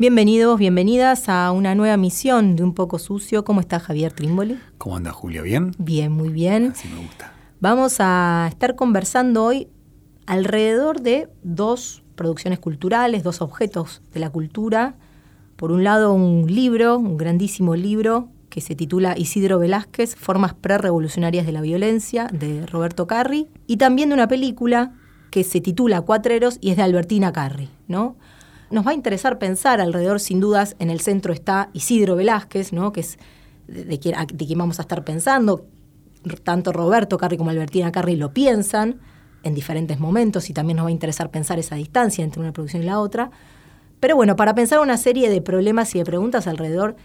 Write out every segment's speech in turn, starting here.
Bienvenidos, bienvenidas a una nueva misión de Un poco sucio. ¿Cómo está Javier Trimboli? ¿Cómo anda Julia? ¿Bien? Bien, muy bien. Así me gusta. Vamos a estar conversando hoy alrededor de dos producciones culturales, dos objetos de la cultura. Por un lado, un libro, un grandísimo libro que se titula Isidro Velázquez, Formas prerevolucionarias de la violencia, de Roberto Carri, y también de una película que se titula Cuatreros y es de Albertina Carri, ¿no? Nos va a interesar pensar alrededor, sin dudas, en el centro está Isidro Velázquez, ¿no? que es de, quien, de quien vamos a estar pensando. Tanto Roberto Carri como Albertina Carri lo piensan en diferentes momentos y también nos va a interesar pensar esa distancia entre una producción y la otra. Pero bueno, para pensar una serie de problemas y de preguntas alrededor,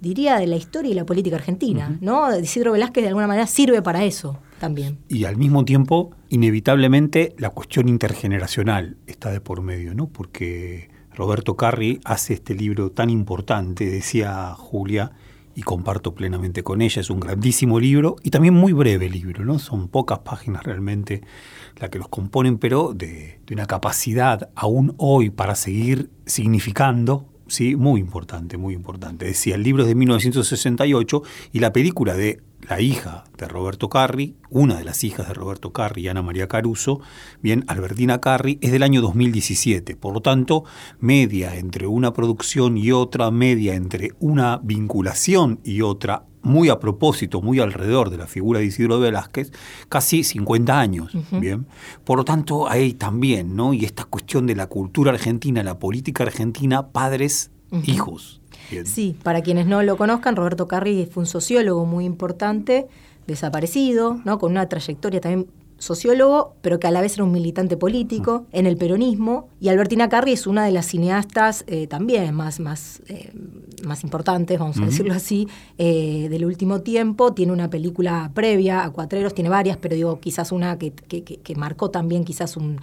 diría, de la historia y la política argentina, ¿no? Isidro Velázquez de alguna manera sirve para eso también. Y al mismo tiempo, inevitablemente, la cuestión intergeneracional está de por medio, ¿no? Porque Roberto Carri hace este libro tan importante, decía Julia, y comparto plenamente con ella, es un grandísimo libro y también muy breve libro, ¿no? Son pocas páginas realmente las que los componen, pero de, de una capacidad aún hoy para seguir significando Sí, muy importante, muy importante. Decía, el libro es de 1968 y la película de la hija de Roberto Carri, una de las hijas de Roberto Carri, Ana María Caruso, bien, Albertina Carri, es del año 2017. Por lo tanto, media entre una producción y otra, media entre una vinculación y otra, muy a propósito, muy alrededor de la figura de Isidro Velázquez, casi 50 años, ¿bien? Por lo tanto, ahí también, ¿no? Y esta cuestión de la cultura argentina, la política argentina, padres, hijos. Sí, para quienes no lo conozcan, Roberto Carri fue un sociólogo muy importante, desaparecido, ¿no? Con una trayectoria también sociólogo, pero que a la vez era un militante político en el peronismo. Y Albertina Carri es una de las cineastas eh, también más, más, eh, más importantes, vamos a decirlo así, eh, del último tiempo. Tiene una película previa a Cuatreros, tiene varias, pero digo, quizás una que, que, que marcó también quizás un,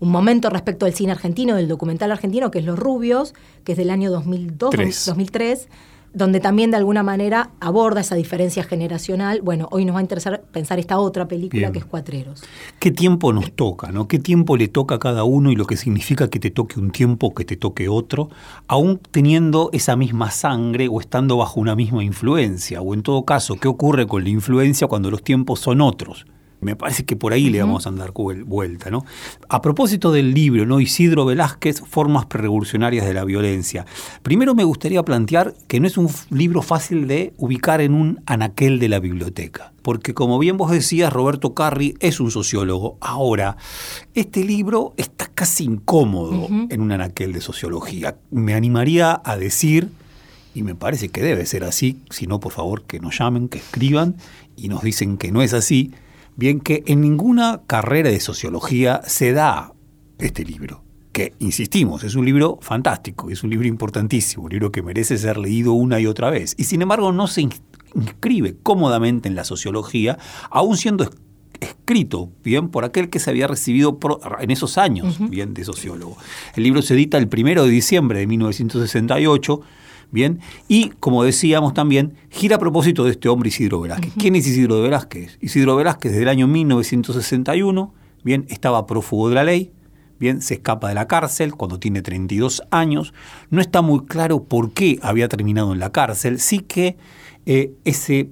un, momento respecto del cine argentino, del documental argentino, que es Los Rubios, que es del año 2002, 2003 donde también de alguna manera aborda esa diferencia generacional. Bueno, hoy nos va a interesar pensar esta otra película que es Cuatreros. ¿Qué tiempo nos toca? ¿no? ¿Qué tiempo le toca a cada uno y lo que significa que te toque un tiempo, que te toque otro, aún teniendo esa misma sangre o estando bajo una misma influencia? O en todo caso, ¿qué ocurre con la influencia cuando los tiempos son otros? Me parece que por ahí le vamos a dar vuelta, ¿no? A propósito del libro, ¿no? Isidro Velázquez, Formas Prerevolucionarias de la Violencia. Primero me gustaría plantear que no es un libro fácil de ubicar en un anaquel de la biblioteca. Porque como bien vos decías, Roberto Carri es un sociólogo. Ahora, este libro está casi incómodo en un anaquel de sociología. Me animaría a decir y me parece que debe ser así, si no, por favor, que nos llamen, que escriban y nos dicen que no es así, Bien que en ninguna carrera de sociología se da este libro, que, insistimos, es un libro fantástico, es un libro importantísimo, un libro que merece ser leído una y otra vez, y sin embargo no se inscribe cómodamente en la sociología, aún siendo escrito bien por aquel que se había recibido en esos años bien de sociólogo. El libro se edita el primero de diciembre de 1968 Bien, y como decíamos también, gira a propósito de este hombre Isidro Velázquez. ¿Quién es Isidro Velázquez? Isidro Velázquez desde el año 1961, bien, estaba prófugo de la ley, bien, se escapa de la cárcel cuando tiene 32 años. No está muy claro por qué había terminado en la cárcel, sí que eh, ese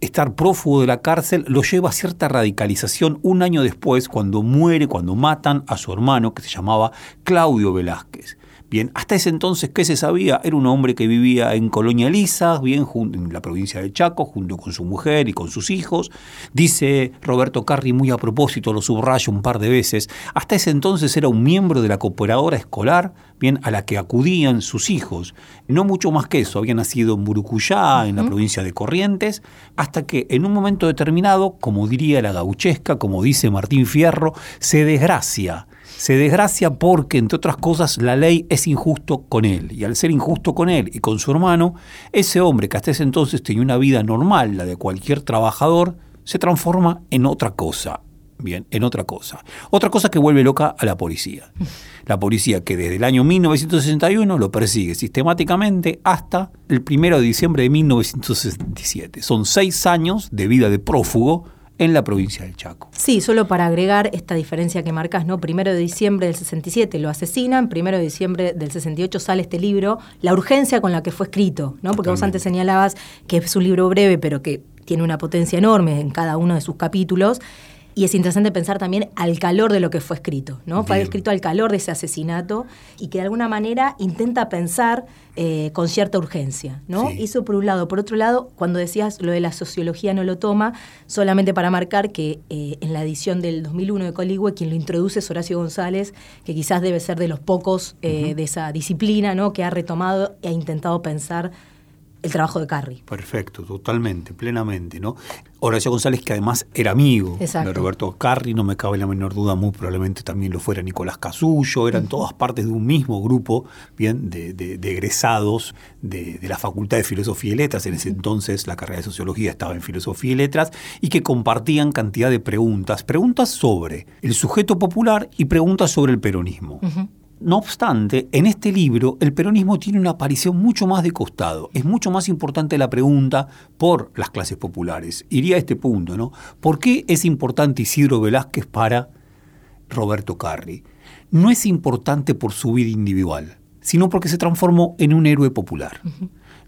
estar prófugo de la cárcel lo lleva a cierta radicalización un año después, cuando muere, cuando matan a su hermano, que se llamaba Claudio Velázquez. Bien, hasta ese entonces, ¿qué se sabía? Era un hombre que vivía en Colonia Elisa, bien, en la provincia de Chaco, junto con su mujer y con sus hijos. Dice Roberto Carri muy a propósito, lo subrayo un par de veces, hasta ese entonces era un miembro de la cooperadora escolar, bien, a la que acudían sus hijos. No mucho más que eso, había nacido en Burucuyá, en la provincia de Corrientes, hasta que en un momento determinado, como diría la gauchesca, como dice Martín Fierro, se desgracia se desgracia porque, entre otras cosas, la ley es injusto con él. Y al ser injusto con él y con su hermano, ese hombre que hasta ese entonces tenía una vida normal, la de cualquier trabajador, se transforma en otra cosa. Bien, en otra cosa. Otra cosa que vuelve loca a la policía. La policía que desde el año 1961 lo persigue sistemáticamente hasta el 1 de diciembre de 1967. Son seis años de vida de prófugo en la provincia del Chaco. Sí, solo para agregar esta diferencia que marcas, ¿no? Primero de diciembre del 67 lo asesinan, primero de diciembre del 68 sale este libro, la urgencia con la que fue escrito, ¿no? Porque vos antes señalabas que es un libro breve, pero que tiene una potencia enorme en cada uno de sus capítulos. Y es interesante pensar también al calor de lo que fue escrito, ¿no? Fue escrito al calor de ese asesinato y que de alguna manera intenta pensar eh, con cierta urgencia, ¿no? Eso por un lado. Por otro lado, cuando decías lo de la sociología no lo toma, solamente para marcar que eh, en la edición del 2001 de Coligüe quien lo introduce es Horacio González, que quizás debe ser de los pocos eh, de esa disciplina, ¿no? Que ha retomado e ha intentado pensar el trabajo de Carri. Perfecto, totalmente, plenamente, ¿no? Horacio González, que además era amigo de Roberto Carri, no me cabe la menor duda, muy probablemente también lo fuera Nicolás Casullo, eran todas partes de un mismo grupo, bien, de, egresados de, la Facultad de Filosofía y Letras, en ese entonces la carrera de Sociología estaba en Filosofía y Letras, y que compartían cantidad de preguntas, preguntas sobre el sujeto popular y preguntas sobre el peronismo. No obstante, en este libro el peronismo tiene una aparición mucho más de costado. Es mucho más importante la pregunta por las clases populares. Iría a este punto, ¿no? ¿Por qué es importante Isidro Velázquez para Roberto Carri? No es importante por su vida individual, sino porque se transformó en un héroe popular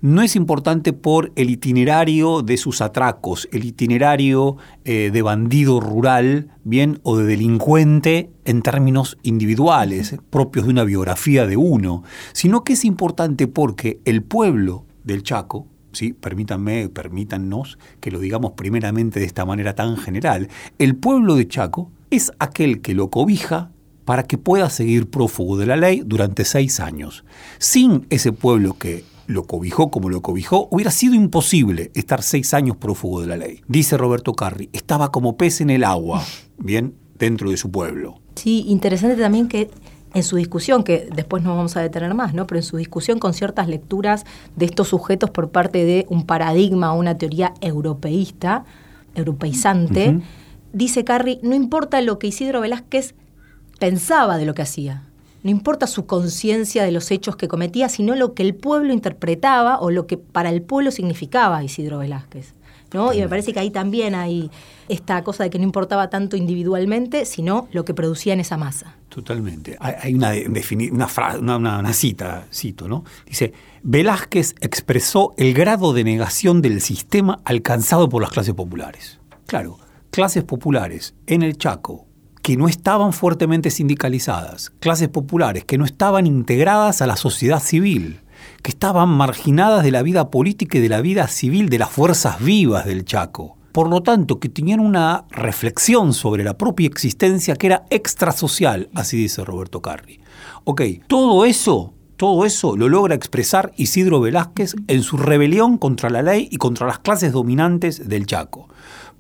no es importante por el itinerario de sus atracos, el itinerario eh, de bandido rural, bien, o de delincuente en términos individuales, propios de una biografía de uno, sino que es importante porque el pueblo del Chaco, Sí, permítanme, permítannos que lo digamos primeramente de esta manera tan general. El pueblo de Chaco es aquel que lo cobija para que pueda seguir prófugo de la ley durante seis años. Sin ese pueblo que lo cobijó como lo cobijó, hubiera sido imposible estar seis años prófugo de la ley. Dice Roberto Carri, estaba como pez en el agua, bien, dentro de su pueblo. Sí, interesante también que en su discusión, que después no vamos a detener más, ¿no? Pero en su discusión con ciertas lecturas de estos sujetos por parte de un paradigma, una teoría europeísta, europeizante, dice Carri, no importa lo que Isidro Velázquez pensaba de lo que hacía. No importa su conciencia de los hechos que cometía, sino lo que el pueblo interpretaba o lo que para el pueblo significaba Isidro Velázquez. ¿no? Y me parece que ahí también hay esta cosa de que no importaba tanto individualmente, sino lo que producía en esa masa. Totalmente. Hay una, una, una, una, cita, cito, ¿no? Dice, Velázquez expresó el grado de negación del sistema alcanzado por las clases populares. Claro, clases populares en el Chaco, que no estaban fuertemente sindicalizadas, clases populares que no estaban integradas a la sociedad civil, que estaban marginadas de la vida política y de la vida civil de las fuerzas vivas del Chaco. Por lo tanto, que tenían una reflexión sobre la propia existencia que era extrasocial, así dice Roberto Carri. Ok, todo eso, todo eso lo logra expresar Isidro Velázquez en su rebelión contra la ley y contra las clases dominantes del Chaco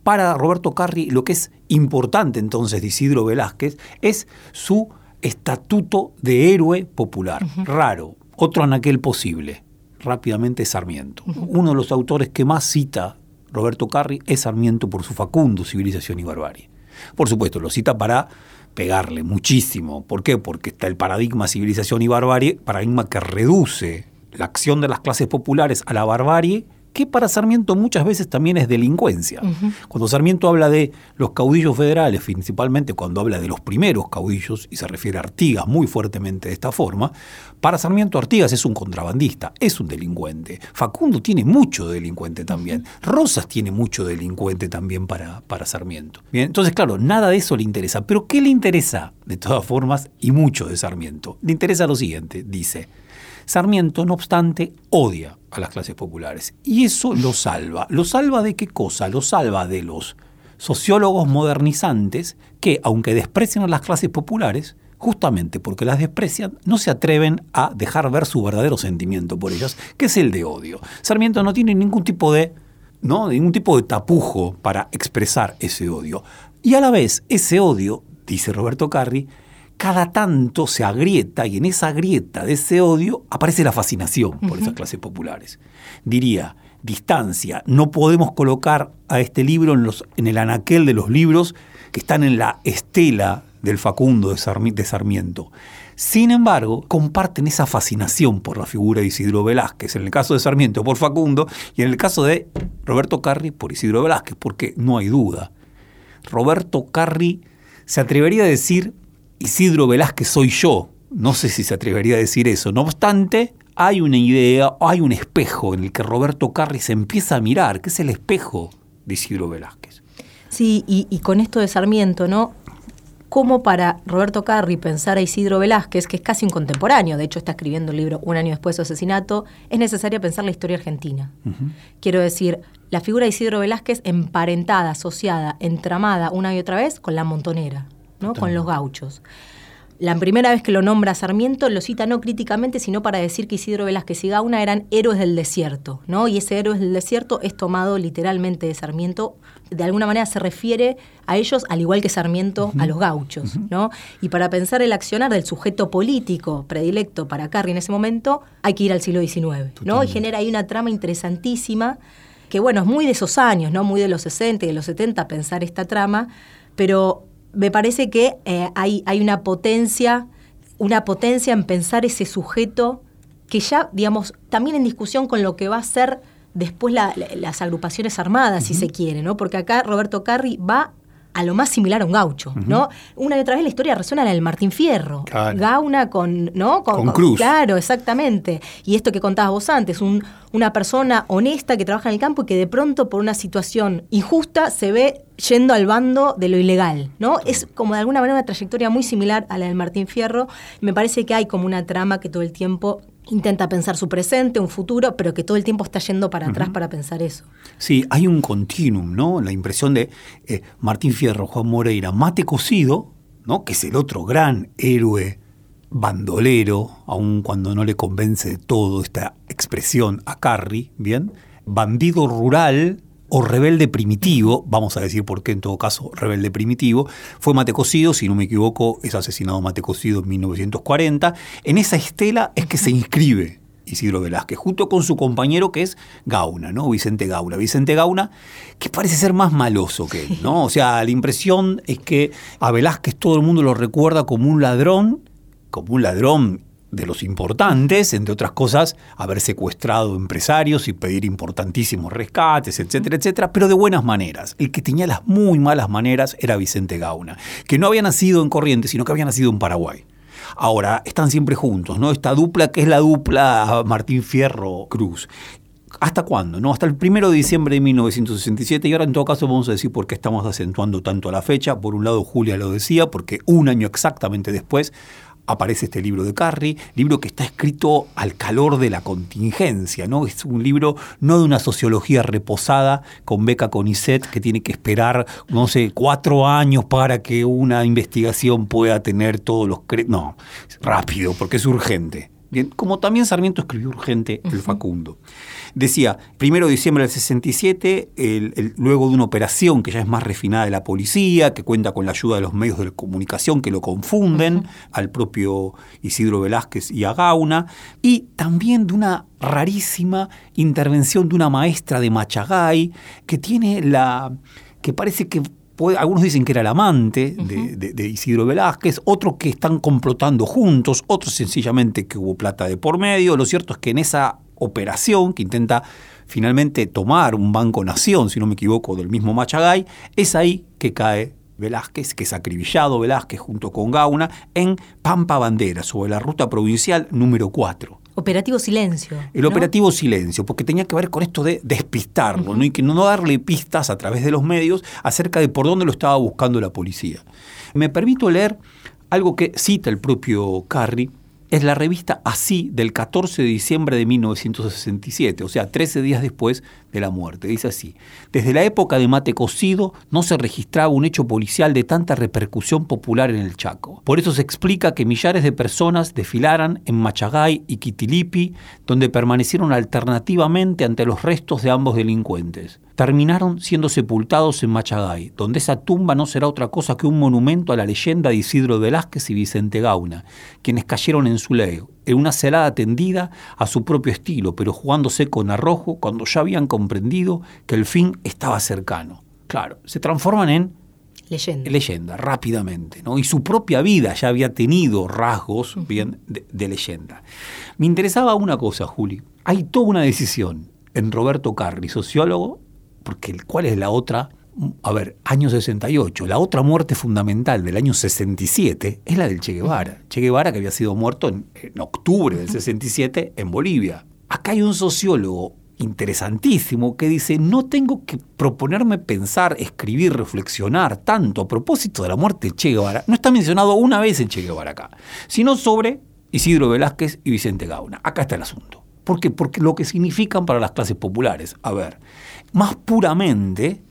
para Roberto Carri lo que es importante entonces de Isidro Velázquez es su estatuto de héroe popular. Raro, otro anaquel posible. Rápidamente Sarmiento. Uno de los autores que más cita Roberto Carri es Sarmiento por su facundo Civilización y Barbarie. Por supuesto, lo cita para pegarle muchísimo. ¿Por qué? Porque está el paradigma civilización y barbarie, paradigma que reduce la acción de las clases populares a la barbarie que para Sarmiento muchas veces también es delincuencia. Cuando Sarmiento habla de los caudillos federales, principalmente cuando habla de los primeros caudillos, y se refiere a Artigas muy fuertemente de esta forma, para Sarmiento Artigas es un contrabandista, es un delincuente. Facundo tiene mucho delincuente también. Rosas tiene mucho delincuente también para, para Sarmiento. Bien, entonces, claro, nada de eso le interesa. Pero ¿qué le interesa? De todas formas, y mucho de Sarmiento. Le interesa lo siguiente, dice. Sarmiento, no obstante, odia a las clases populares. Y eso lo salva. ¿Lo salva de qué cosa? Lo salva de los sociólogos modernizantes que, aunque desprecian a las clases populares, justamente porque las desprecian, no se atreven a dejar ver su verdadero sentimiento por ellas, que es el de odio. Sarmiento no tiene ningún tipo de, ¿no? ningún tipo de tapujo para expresar ese odio. Y a la vez, ese odio, dice Roberto Carri, cada tanto se agrieta y en esa grieta de ese odio aparece la fascinación por esas clases populares. Diría, distancia, no podemos colocar a este libro en, los, en el anaquel de los libros que están en la estela del Facundo de Sarmiento. Sin embargo, comparten esa fascinación por la figura de Isidro Velázquez, en el caso de Sarmiento por Facundo y en el caso de Roberto Carri por Isidro Velázquez, porque no hay duda. Roberto Carri se atrevería a decir Isidro Velázquez soy yo. No sé si se atrevería a decir eso. No obstante, hay una idea, hay un espejo en el que Roberto Carri se empieza a mirar, que es el espejo de Isidro Velázquez. Sí, y, con esto de Sarmiento, ¿no? Como para Roberto Carri pensar a Isidro Velázquez, que es casi un contemporáneo, de hecho está escribiendo el libro un año después de su asesinato, es necesario pensar la historia argentina. Quiero decir, la figura de Isidro Velázquez emparentada, asociada, entramada una y otra vez con la montonera con los gauchos. La primera vez que lo nombra Sarmiento lo cita no críticamente, sino para decir que Isidro Velázquez y Gauna eran héroes del desierto, ¿no? Y ese héroes del desierto es tomado literalmente de Sarmiento, de alguna manera se refiere a ellos al igual que Sarmiento a los gauchos, ¿no? Y para pensar el accionar del sujeto político predilecto para Carri en ese momento, hay que ir al siglo XIX, ¿no? Y genera ahí una trama interesantísima que bueno, es muy de esos años, ¿no? Muy de los 60 y de los 70 pensar esta trama, pero me parece que eh, hay, hay una potencia, una potencia en pensar ese sujeto que ya, digamos, también en discusión con lo que va a ser después las agrupaciones armadas, si se quiere, ¿no? Porque acá Roberto Carri va a lo más similar a un gaucho, ¿no? Una y otra vez la historia resuena en el Martín Fierro. Gauna con, ¿no? Con, Cruz. Claro, exactamente. Y esto que contabas vos antes, un, una persona honesta que trabaja en el campo y que de pronto por una situación injusta se ve yendo al bando de lo ilegal, ¿no? Es como de alguna manera una trayectoria muy similar a la del Martín Fierro. Me parece que hay como una trama que todo el tiempo intenta pensar su presente, un futuro, pero que todo el tiempo está yendo para atrás para pensar eso. Sí, hay un continuum, ¿no? La impresión de eh, Martín Fierro, Juan Moreira, Mate Cocido, ¿no? Que es el otro gran héroe bandolero, aun cuando no le convence de todo esta expresión a Carri, ¿bien? Bandido rural, o rebelde primitivo, vamos a decir por qué en todo caso rebelde primitivo, fue Matecocido, si no me equivoco, es asesinado Matecocido en 1940. En esa estela es que se inscribe Isidro Velázquez, junto con su compañero que es Gauna, ¿no? Vicente Gauna. Vicente Gauna, que parece ser más maloso que él, ¿no? O sea, la impresión es que a Velázquez todo el mundo lo recuerda como un ladrón, como un ladrón de los importantes, entre otras cosas, haber secuestrado empresarios y pedir importantísimos rescates, etcétera, etcétera, pero de buenas maneras. El que tenía las muy malas maneras era Vicente Gauna, que no había nacido en Corrientes, sino que había nacido en Paraguay. Ahora, están siempre juntos, ¿no? Esta dupla que es la dupla Martín Fierro Cruz. ¿Hasta cuándo? ¿No? Hasta el primero de diciembre de 1967 y ahora en todo caso vamos a decir por qué estamos acentuando tanto la fecha. Por un lado Julia lo decía, porque un año exactamente después aparece este libro de Carri, libro que está escrito al calor de la contingencia, ¿no? Es un libro no de una sociología reposada con beca CONICET que tiene que esperar, no sé, cuatro años para que una investigación pueda tener todos los... No, rápido, porque es urgente. Bien, como también Sarmiento escribió urgente el Facundo. Decía, primero de diciembre del 67, luego de una operación que ya es más refinada de la policía, que cuenta con la ayuda de los medios de comunicación que lo confunden, al propio Isidro Velázquez y a Gauna, y también de una rarísima intervención de una maestra de Machagay, que tiene la que parece que algunos dicen que era el amante de, Isidro Velázquez, otros que están complotando juntos, otros sencillamente que hubo plata de por medio. Lo cierto es que en esa operación que intenta finalmente tomar un banco nación, si no me equivoco, del mismo Machagay, es ahí que cae Velázquez, que es acribillado Velázquez junto con Gauna, en Pampa Bandera, sobre la ruta provincial número 4. Operativo Silencio. El operativo Silencio, porque tenía que ver con esto de despistarlo, ¿no? y que no darle pistas a través de los medios acerca de por dónde lo estaba buscando la policía. Me permito leer algo que cita el propio Carri, es la revista Así del 14 de diciembre de 1967, o sea, 13 días después de la muerte. Dice así, desde la época de Mate Cocido no se registraba un hecho policial de tanta repercusión popular en el Chaco. Por eso se explica que millares de personas desfilaran en Machagay y Quitilipi, donde permanecieron alternativamente ante los restos de ambos delincuentes terminaron siendo sepultados en Machagay, donde esa tumba no será otra cosa que un monumento a la leyenda de Isidro Velázquez y Vicente Gauna, quienes cayeron en su leo, en una celada tendida a su propio estilo, pero jugándose con arrojo cuando ya habían comprendido que el fin estaba cercano. Claro, se transforman en leyenda, leyenda rápidamente, ¿no? Y su propia vida ya había tenido rasgos bien de, de leyenda. Me interesaba una cosa, Juli. Hay toda una decisión en Roberto Carri, sociólogo, porque ¿cuál es la otra? A ver, año 68, la otra muerte fundamental del año 67 es la del Che Guevara. Che Guevara que había sido muerto en, octubre del 67 en Bolivia. Acá hay un sociólogo interesantísimo que dice, no tengo que proponerme pensar, escribir, reflexionar tanto a propósito de la muerte de Che Guevara. No está mencionado una vez en Che Guevara acá, sino sobre Isidro Velázquez y Vicente Gauna. Acá está el asunto. ¿Por qué? Porque lo que significan para las clases populares. A ver, más puramente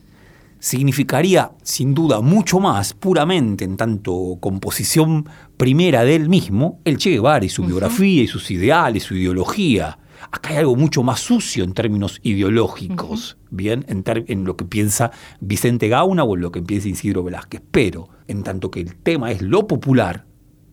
significaría sin duda mucho más puramente en tanto composición primera de él mismo, el Che Guevara y su biografía y sus ideales, su ideología. Acá hay algo mucho más sucio en términos ideológicos, bien, en, en, lo que piensa Vicente Gauna o en lo que piensa Isidro Velázquez. Pero en tanto que el tema es lo popular,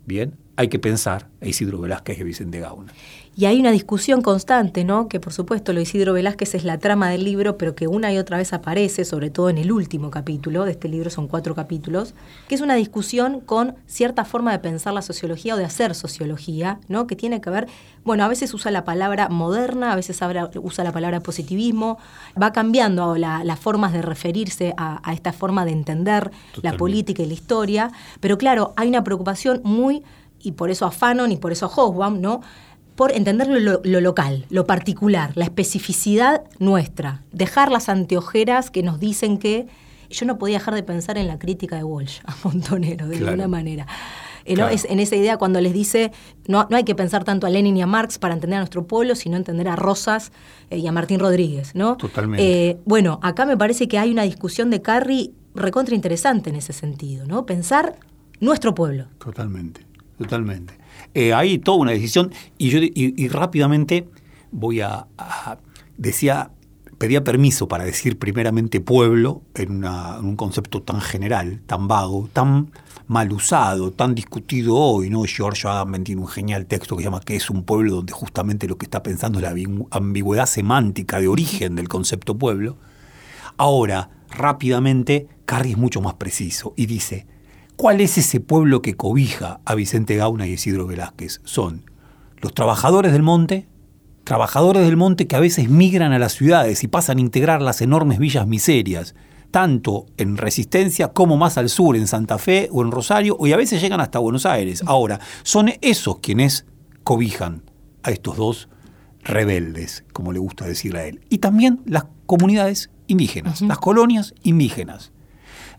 bien, hay que pensar a Isidro Velázquez y a Vicente Gauna. Y hay una discusión constante, ¿no? Que por supuesto lo Isidro Velázquez es la trama del libro, pero que una y otra vez aparece, sobre todo en el último capítulo de este libro, son cuatro capítulos, que es una discusión con cierta forma de pensar la sociología o de hacer sociología, ¿no? Que tiene que ver, bueno, a veces usa la palabra moderna, a veces usa la palabra positivismo, va cambiando las formas de referirse a, esta forma de entender la política y la historia, pero claro, hay una preocupación muy y por eso a Fanon y por eso a ¿no? Por entender lo, local, lo particular, la especificidad nuestra, dejar las anteojeras que nos dicen que yo no podía dejar de pensar en la crítica de Walsh a Montonero, de alguna manera. Eh, es en esa idea cuando les dice, no, no hay que pensar tanto a Lenin y a Marx para entender a nuestro pueblo, sino entender a Rosas eh, y a Martín Rodríguez, ¿no? Totalmente. Eh, bueno, acá me parece que hay una discusión de Carri recontra interesante en ese sentido, ¿no? Pensar nuestro pueblo. Totalmente, totalmente. Eh, hay toda una decisión y yo y, rápidamente voy a, decía pedía permiso para decir primeramente pueblo en, un concepto tan general, tan vago, tan mal usado, tan discutido hoy, ¿no? George Agamben tiene un genial texto que se llama que es un pueblo donde justamente lo que está pensando es la ambigüedad semántica de origen del concepto pueblo. Ahora, rápidamente, Carri es mucho más preciso y dice, ¿Cuál es ese pueblo que cobija a Vicente Gauna y Isidro Velázquez? Son los trabajadores del monte, trabajadores del monte que a veces migran a las ciudades y pasan a integrar las enormes villas miserias, tanto en Resistencia como más al sur, en Santa Fe o en Rosario, y a veces llegan hasta Buenos Aires. Ahora, son esos quienes cobijan a estos dos rebeldes, como le gusta decir a él. Y también las comunidades indígenas, las colonias indígenas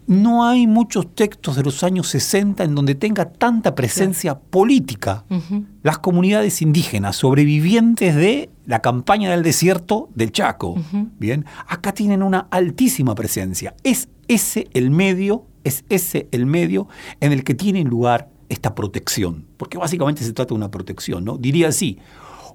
no hay muchos textos de los años 60 en donde tenga tanta presencia política. Las comunidades indígenas, sobrevivientes de la campaña del desierto del Chaco, bien, acá tienen una altísima presencia. Es ese el medio, es ese el medio en el que tiene lugar esta protección, porque básicamente se trata de una protección, ¿no? Diría así,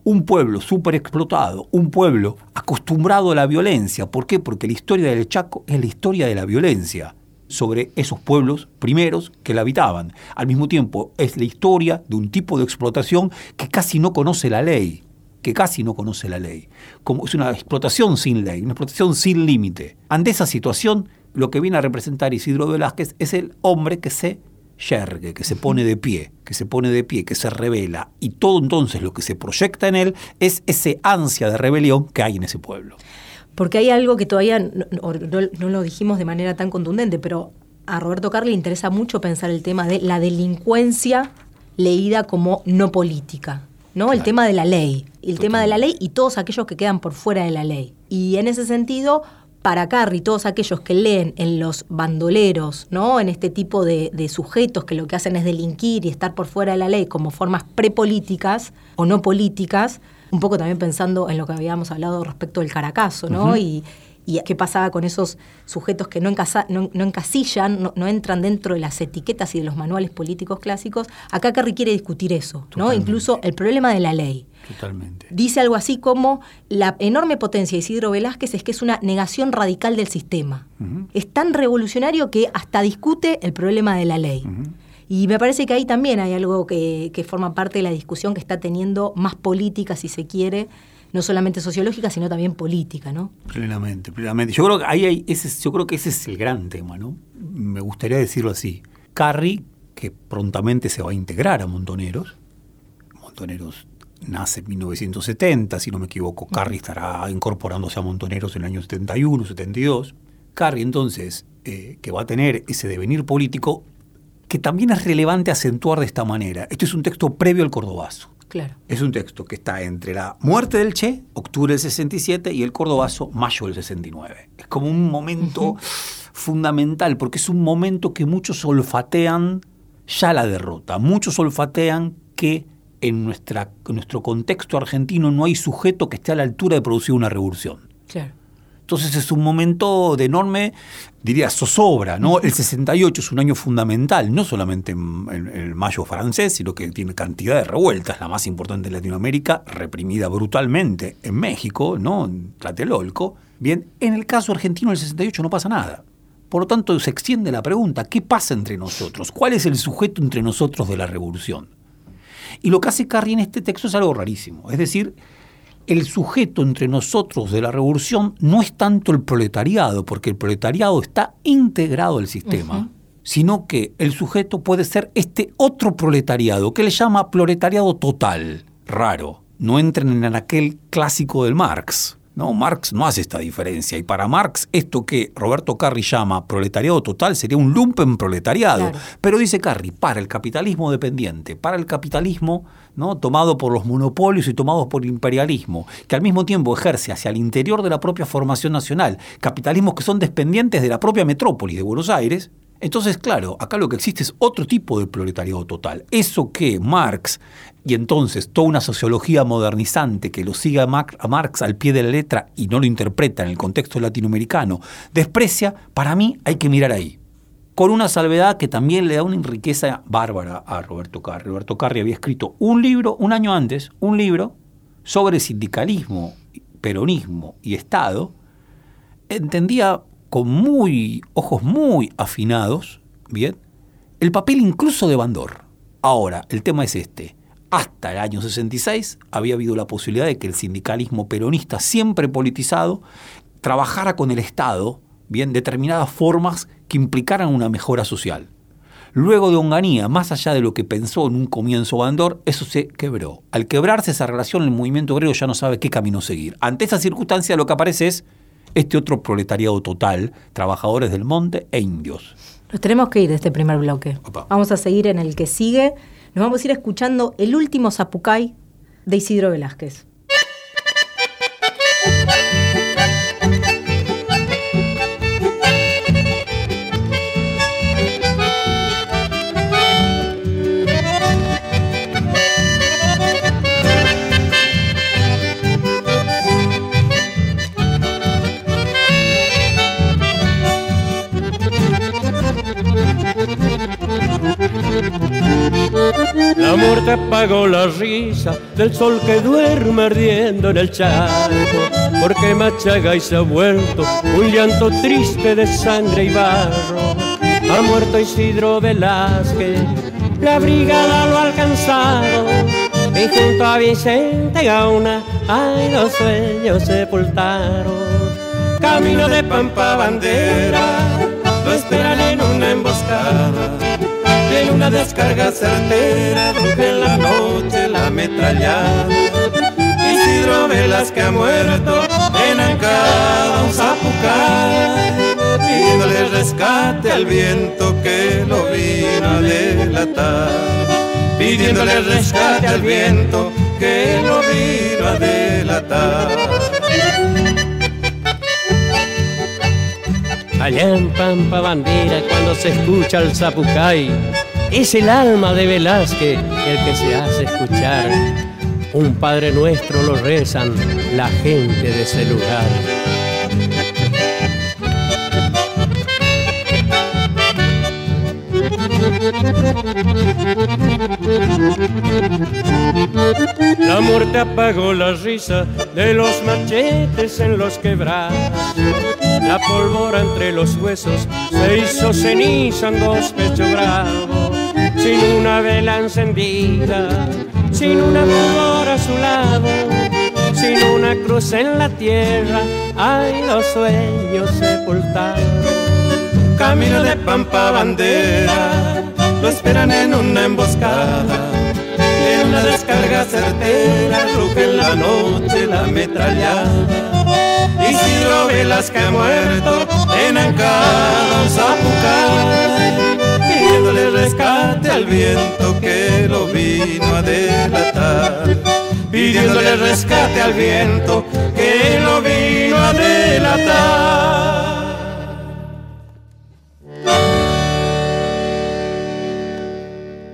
un pueblo súper explotado, un pueblo acostumbrado a la violencia. ¿Por qué? Porque la historia del Chaco es la historia de la violencia sobre esos pueblos primeros que la habitaban. Al mismo tiempo, es la historia de un tipo de explotación que casi no conoce la ley, que casi no conoce la ley. Como es una explotación sin ley, una explotación sin límite. Ante esa situación, lo que viene a representar Isidro Velázquez es el hombre que se yergue, que se pone de pie, que se pone de pie, que se revela, y todo entonces lo que se proyecta en él es ese ansia de rebelión que hay en ese pueblo. Porque hay algo que todavía no, no lo dijimos de manera tan contundente, pero a Roberto Carli le interesa mucho pensar el tema de la delincuencia leída como no política, ¿no? El tema de la ley, el tema de la ley y todos aquellos que quedan por fuera de la ley. Y en ese sentido, para Carri, todos aquellos que leen en los bandoleros, ¿no? En este tipo de, de, sujetos que lo que hacen es delinquir y estar por fuera de la ley como formas prepolíticas o no políticas, un poco también pensando en lo que habíamos hablado respecto del caracazo, ¿no? y, y qué pasaba con esos sujetos que no, no, encasillan, no, entran dentro de las etiquetas y de los manuales políticos clásicos. Acá Carri quiere discutir eso, ¿no? Incluso el problema de la ley. Totalmente. Dice algo así como la enorme potencia de Isidro Velázquez es que es una negación radical del sistema. Es tan revolucionario que hasta discute el problema de la ley. Y me parece que ahí también hay algo que, que forma parte de la discusión que está teniendo más política, si se quiere, no solamente sociológica, sino también política, ¿no? Plenamente, plenamente. Yo creo que ahí hay ese, yo creo que ese es el gran tema, ¿no? Me gustaría decirlo así. Carri, que prontamente se va a integrar a Montoneros, Montoneros nace en 1970, si no me equivoco, Carri estará incorporándose a Montoneros en el año 71, 72. Carri entonces, eh, que va a tener ese devenir político, que también es relevante acentuar de esta manera. Este es un texto previo al Cordobazo. Es un texto que está entre la muerte del Che, octubre del 67, y el Cordobazo, mayo del 69. Es como un momento fundamental, porque es un momento que muchos olfatean ya la derrota. Muchos olfatean que en, nuestra, en nuestro contexto argentino no hay sujeto que esté a la altura de producir una revolución. Claro. Entonces es un momento de enorme, diría, zozobra, ¿no? El 68 es un año fundamental, no solamente en, el mayo francés, sino que tiene cantidad de revueltas, la más importante en Latinoamérica, reprimida brutalmente en México, ¿no? En Tlatelolco. Bien, en el caso argentino el 68 no pasa nada. Por lo tanto, se extiende la pregunta, ¿qué pasa entre nosotros? ¿Cuál es el sujeto entre nosotros de la revolución? Y lo que hace Carri en este texto es algo rarísimo. Es decir, el sujeto entre nosotros de la revolución no es tanto el proletariado, porque el proletariado está integrado al sistema, sino que el sujeto puede ser este otro proletariado, que le llama proletariado total, raro. No entren en aquel clásico del Marx. No, Marx no hace esta diferencia. Y para Marx, esto que Roberto Carri llama proletariado total sería un lumpen proletariado. Pero dice Carri, para el capitalismo dependiente, para el capitalismo ¿no? tomado por los monopolios y tomado por el imperialismo, que al mismo tiempo ejerce hacia el interior de la propia formación nacional, capitalismos que son dependientes de la propia metrópoli de Buenos Aires, entonces, claro, acá lo que existe es otro tipo de proletariado total. Eso que Marx y entonces toda una sociología modernizante que lo siga a Marx al pie de la letra y no lo interpreta en el contexto latinoamericano, desprecia, para mí hay que mirar ahí con una salvedad que también le da una riqueza bárbara a Roberto Carri. Roberto Carri había escrito un libro, un año antes, un libro sobre sindicalismo, peronismo y Estado. Entendía con muy ojos muy afinados, bien, el papel incluso de Bandor. Ahora, el tema es este. Hasta el año 66 había habido la posibilidad de que el sindicalismo peronista, siempre politizado, trabajara con el Estado bien determinadas formas que implicaran una mejora social. Luego de Onganía, más allá de lo que pensó en un comienzo Bandor, eso se quebró. Al quebrarse esa relación, el movimiento obrero ya no sabe qué camino seguir. Ante esa circunstancia lo que aparece es este otro proletariado total, trabajadores del monte e indios. Nos tenemos que ir de este primer bloque. Vamos a seguir en el que sigue. Nos vamos a ir escuchando el último Zapucay de Isidro Velázquez. Muerte apagó la risa del sol que duerme ardiendo en el charco, porque Machaga y se ha vuelto un llanto triste de sangre y barro. Ha muerto Isidro Velázquez, la brigada lo ha alcanzado, y junto a Vicente Gauna, ay, los sueños sepultaron. Camino de Pampa Bandera, lo esperan en una emboscada una descarga certera, ruge en la noche la metrallada. Isidro Velas que ha muerto en Ancada, un zapucay, pidiéndole rescate al viento que lo vino a delatar. Pidiéndole rescate al viento que lo vino a delatar. Allá en Pampa Bandera, cuando se escucha el zapucay, es el alma de Velázquez el que se hace escuchar. Un Padre Nuestro lo rezan la gente de ese lugar. La muerte apagó la risa de los machetes en los quebrados. La pólvora entre los huesos se hizo ceniza en dos pechos bravos. Sin una vela encendida, sin una flor a su lado, sin una cruz en la tierra, hay dos sueños sepultados. Camino de pampa bandera, lo esperan en una emboscada. En una descarga certera, ruge en la noche la metrallada. Isidro Velas que ha muerto en Ancada, pidiéndole rescate al viento que lo vino a delatar. Pidiéndole rescate al viento que lo vino a delatar.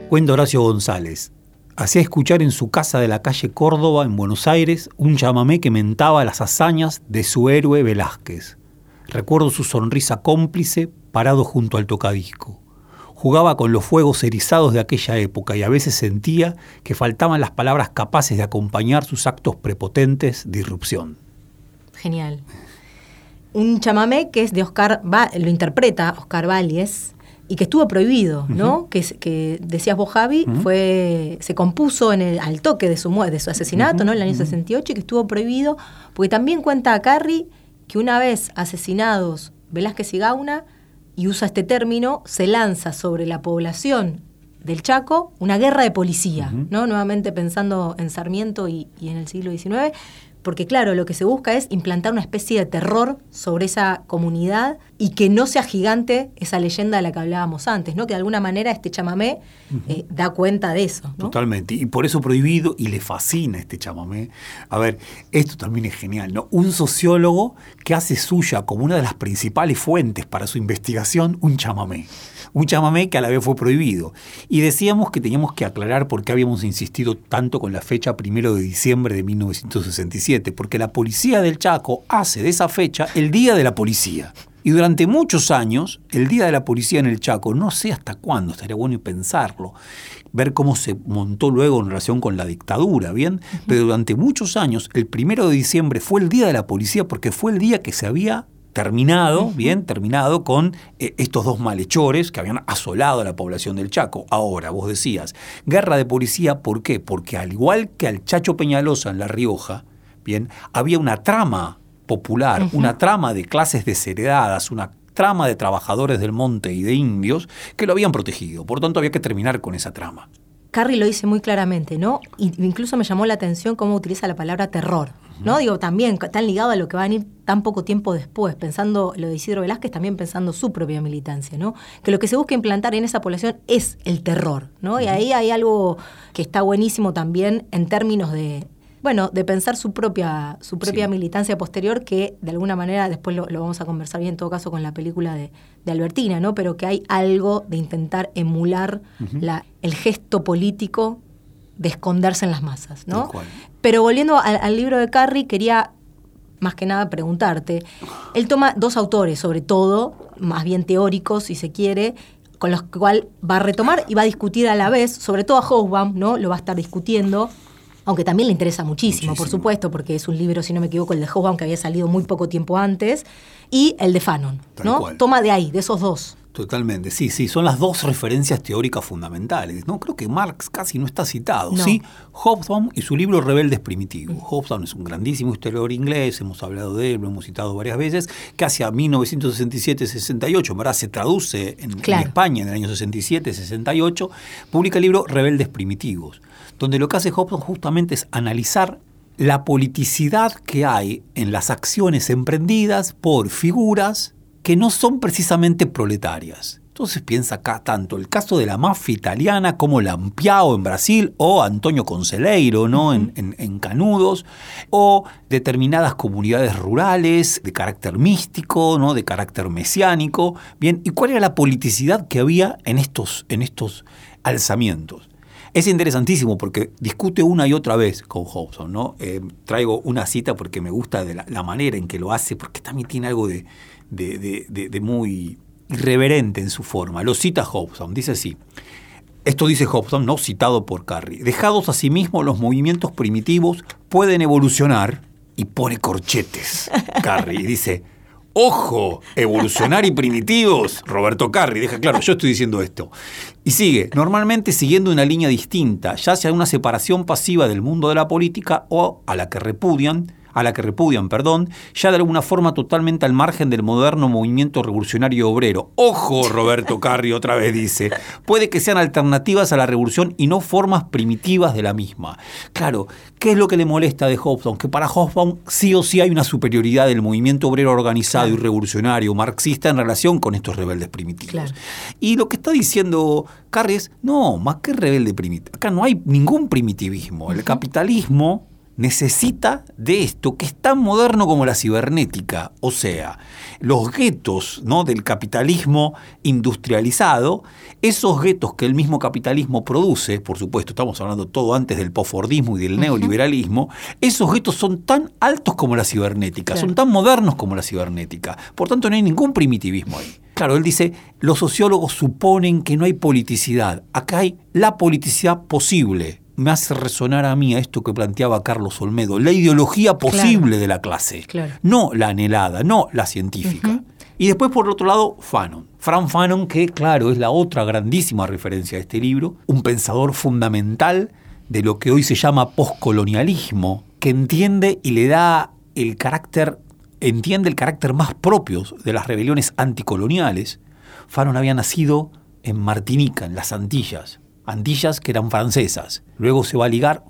Cuenta Horacio González. Hacía escuchar en su casa de la calle Córdoba, en Buenos Aires, un chamamé que mentaba las hazañas de su héroe Velázquez. Recuerdo su sonrisa cómplice parado junto al tocadisco. Jugaba con los fuegos erizados de aquella época y a veces sentía que faltaban las palabras capaces de acompañar sus actos prepotentes de irrupción. Genial. Un chamamé que es de Oscar, lo interpreta Oscar Valles y que estuvo prohibido, ¿no? que, decías vos, Javi, fue, se compuso en el, al toque de su, de su asesinato, ¿no? En el año 68 y que estuvo prohibido, porque también cuenta a Carrie que una vez asesinados Velázquez y Gauna, y usa este término, se lanza sobre la población del Chaco una guerra de policía, ¿no? Nuevamente pensando en Sarmiento y, y en el siglo XIX, porque claro, lo que se busca es implantar una especie de terror sobre esa comunidad y que no sea gigante esa leyenda de la que hablábamos antes, ¿no? Que de alguna manera este chamamé eh, da cuenta de eso, ¿no? Totalmente. Y por eso prohibido y le fascina este chamamé. A ver, esto también es genial, ¿no? Un sociólogo que hace suya como una de las principales fuentes para su investigación un chamamé. Un chamamé que a la vez fue prohibido. Y decíamos que teníamos que aclarar por qué habíamos insistido tanto con la fecha primero de diciembre de 1967, porque la policía del Chaco hace de esa fecha el Día de la Policía. Y durante muchos años, el Día de la Policía en el Chaco, no sé hasta cuándo, estaría bueno pensarlo, ver cómo se montó luego en relación con la dictadura, ¿bien? Pero durante muchos años, el primero de diciembre fue el Día de la Policía porque fue el día que se había terminado, bien, terminado con eh, estos dos malhechores que habían asolado a la población del Chaco. Ahora, vos decías, guerra de policía, ¿por qué? Porque al igual que al Chacho Peñalosa en La Rioja, bien, había una trama popular, una trama de clases desheredadas, una trama de trabajadores del monte y de indios que lo habían protegido. Por tanto, había que terminar con esa trama. Carrie lo dice muy claramente, ¿no? Y incluso me llamó la atención cómo utiliza la palabra terror, ¿no? Digo, también tan ligado a lo que va a venir tan poco tiempo después, pensando lo de Isidro Velázquez, también pensando su propia militancia, ¿no? Que lo que se busca implantar en esa población es el terror, ¿no? Y ahí hay algo que está buenísimo también en términos de, bueno, de pensar su propia, su propia Sí. militancia posterior, que de alguna manera después lo, lo vamos a conversar bien en todo caso con la película de, de Albertina, ¿no? Pero que hay algo de intentar emular la, el gesto político de esconderse en las masas, ¿no? Cual. Pero volviendo al, al libro de Carrie, quería más que nada preguntarte. Él toma dos autores, sobre todo, más bien teóricos, si se quiere, con los cuales va a retomar y va a discutir a la vez, sobre todo a Hobsbawm, ¿no? Lo va a estar discutiendo, aunque también le interesa muchísimo, por supuesto, porque es un libro, si no me equivoco, el de Hobsbawm, que había salido muy poco tiempo antes, y el de Fanon, Tal ¿no? cual. Toma de ahí, de esos dos. Totalmente, sí, sí, son las dos referencias teóricas fundamentales. No creo que Marx casi no está citado, No. sí. Hobsbawm y su libro Rebeldes Primitivos. Hobsbawm es un grandísimo historiador inglés, hemos hablado de él, lo hemos citado varias veces, que hacia 1967-68, en verdad se traduce en. España en el año 67-68, publica el libro Rebeldes Primitivos, donde lo que hace Hobsbawm justamente es analizar la politicidad que hay en las acciones emprendidas por figuras que no son precisamente proletarias. Entonces piensa acá tanto el caso de la mafia italiana como Lampiao en Brasil o Antonio Conceleiro ¿no? en, en- en Canudos o determinadas comunidades rurales de carácter místico, ¿no? de carácter mesiánico. Bien, ¿y cuál era la politicidad que había en estos, en estos alzamientos? Es interesantísimo porque discute una y otra vez con Hobson, ¿no? Eh, traigo una cita porque me gusta de la, manera en que lo hace, porque también tiene algo de muy irreverente en su forma. Lo cita Hobson, dice así. Esto dice Hobson, no citado por Carrie. Dejados a sí mismos, los movimientos primitivos pueden evolucionar y pone corchetes. Carrie y dice, ojo, evolucionar y primitivos. Roberto Carri, deja claro, yo estoy diciendo esto. Y sigue, normalmente siguiendo una línea distinta, ya sea una separación pasiva del mundo de la política o a la que repudian, a la que repudian, perdón, ya de alguna forma totalmente al margen del moderno movimiento revolucionario obrero. Ojo, Roberto Carri otra vez dice, puede que sean alternativas a la revolución y no formas primitivas de la misma. Claro, ¿qué es lo que le molesta de Hobsbawm? Que para Hobsbawm sí o sí hay una superioridad del movimiento obrero organizado y revolucionario marxista en relación con estos rebeldes primitivos. Claro. Y lo que está diciendo Carri es, no, más que rebelde primitivo. Acá no hay ningún primitivismo. El capitalismo necesita de esto que es tan moderno como la cibernética, o sea, los guetos ¿no? del capitalismo industrializado, esos guetos que el mismo capitalismo produce, por supuesto, estamos hablando todo antes del posfordismo y del neoliberalismo, esos guetos son tan altos como la cibernética, Claro. son tan modernos como la cibernética, por tanto no hay ningún primitivismo ahí. Claro, él dice, los sociólogos suponen que no hay politicidad. Acá hay la politicidad posible. Me hace resonar a mí a esto que planteaba Carlos Olmedo, la ideología posible de la clase, Claro. no la anhelada, no la científica. Y después, por otro lado, Fanon. Frank Fanon, que claro, es la otra grandísima referencia de este libro, un pensador fundamental de lo que hoy se llama poscolonialismo, que entiende y le da el carácter, entiende el carácter más propio de las rebeliones anticoloniales. Fanon había nacido en Martinica, en las Antillas, Antillas que eran francesas. Luego se va a ligar